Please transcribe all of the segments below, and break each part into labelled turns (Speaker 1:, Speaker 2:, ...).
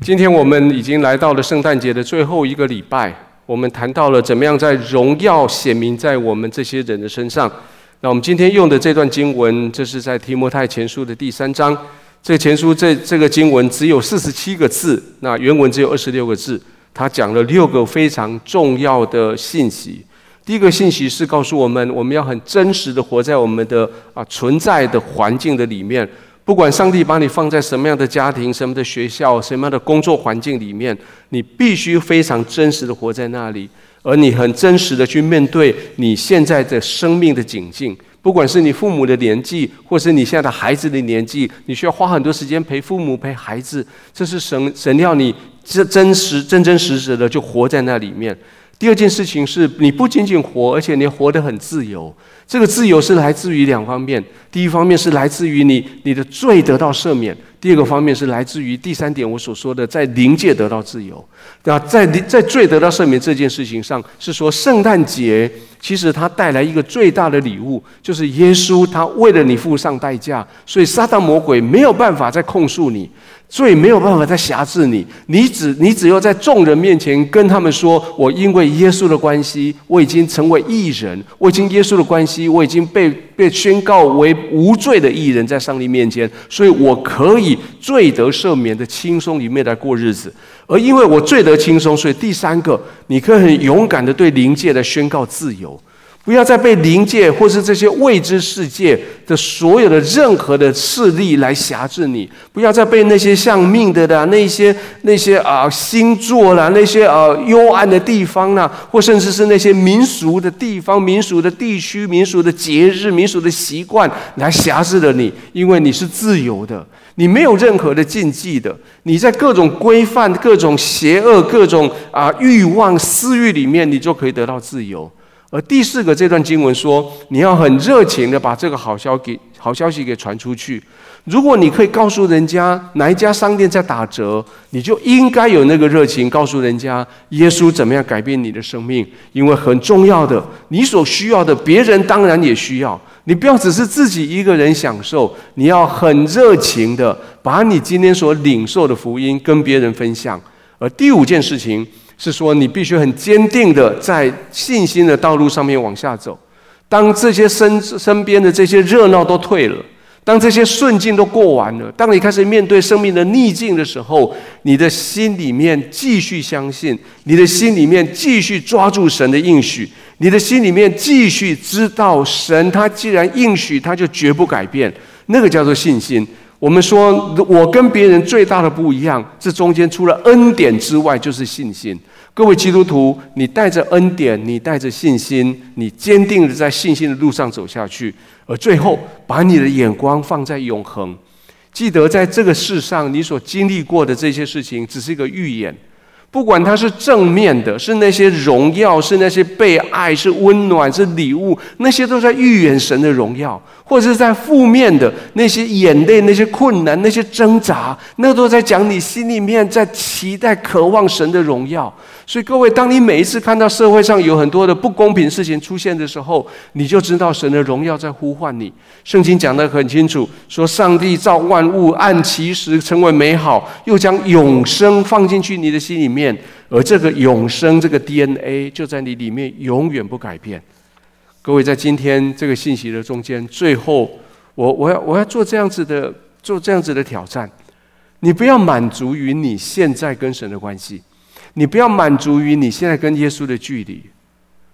Speaker 1: 今天我们已经来到了圣诞节的最后一个礼拜，我们谈到了怎么样在荣耀显明在我们这些人的身上。那我们今天用的这段经文，这是在提摩太前书的第三章。这前书这这个经文只有四十七个字，那原文只有二十六个字，它讲了六个非常重要的信息。第一个信息是告诉我们，我们要很真实的活在我们的啊存在的环境的里面。不管上帝把你放在什么样的家庭、什么的学校、什么样的工作环境里面，你必须非常真实的活在那里，而你很真实的去面对你现在的生命的景境。不管是你父母的年纪，或是你现在的孩子的年纪，你需要花很多时间陪父母、陪孩子。这是神神要你真真实、真真实实的就活在那里面。第二件事情是你不仅仅活，而且你活得很自由。这个自由是来自于两方面：第一方面是来自于你你的罪得到赦免；第二个方面是来自于第三点我所说的在灵界得到自由。那在在罪得到赦免这件事情上，是说圣诞节其实它带来一个最大的礼物，就是耶稣他为了你付上代价，所以撒旦魔鬼没有办法再控诉你。罪没有办法再辖制你，你只你只有在众人面前跟他们说：“我因为耶稣的关系，我已经成为义人；我已经耶稣的关系，我已经被被宣告为无罪的义人，在上帝面前，所以我可以罪得赦免的轻松里面来过日子。而因为我罪得轻松，所以第三个，你可以很勇敢的对灵界来宣告自由。”不要再被灵界或是这些未知世界的所有的任何的势力来辖制你，不要再被那些像命的的那些那些啊星座啦，那些啊幽暗的地方啦，或甚至是那些民俗的地方、民俗的地区、民俗的节日、民俗的习惯来辖制了你，因为你是自由的，你没有任何的禁忌的，你在各种规范、各种邪恶、各种啊欲望、私欲里面，你就可以得到自由。而第四个这段经文说，你要很热情的把这个好消息好消息给传出去。如果你可以告诉人家哪一家商店在打折，你就应该有那个热情告诉人家耶稣怎么样改变你的生命。因为很重要的，你所需要的，别人当然也需要。你不要只是自己一个人享受，你要很热情的把你今天所领受的福音跟别人分享。而第五件事情。是说，你必须很坚定的在信心的道路上面往下走。当这些身身边的这些热闹都退了，当这些顺境都过完了，当你开始面对生命的逆境的时候，你的心里面继续相信，你的心里面继续抓住神的应许，你的心里面继续知道神他既然应许，他就绝不改变。那个叫做信心。我们说，我跟别人最大的不一样，这中间除了恩典之外，就是信心。各位基督徒，你带着恩典，你带着信心，你坚定的在信心的路上走下去，而最后把你的眼光放在永恒。记得在这个世上，你所经历过的这些事情，只是一个预演。不管它是正面的，是那些荣耀，是那些被爱，是温暖，是礼物，那些都在预言神的荣耀；或者是在负面的那些眼泪、那些困难、那些挣扎，那都在讲你心里面在期待、渴望神的荣耀。所以，各位，当你每一次看到社会上有很多的不公平事情出现的时候，你就知道神的荣耀在呼唤你。圣经讲得很清楚，说上帝造万物按其时成为美好，又将永生放进去你的心里面面，而这个永生这个 DNA 就在你里面永远不改变。各位，在今天这个信息的中间，最后，我我要我要做这样子的做这样子的挑战，你不要满足于你现在跟神的关系。你不要满足于你现在跟耶稣的距离，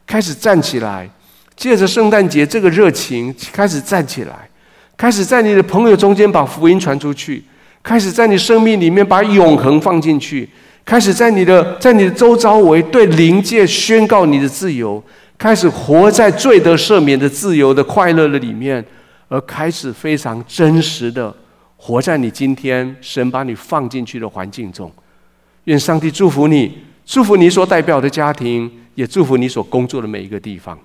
Speaker 1: 开始站起来，借着圣诞节这个热情，开始站起来，开始在你的朋友中间把福音传出去，开始在你生命里面把永恒放进去，开始在你的在你的周遭围对灵界宣告你的自由，开始活在罪得赦免的自由的快乐的里面，而开始非常真实的活在你今天神把你放进去的环境中。愿上帝祝福你，祝福你所代表的家庭，也祝福你所工作的每一个地方。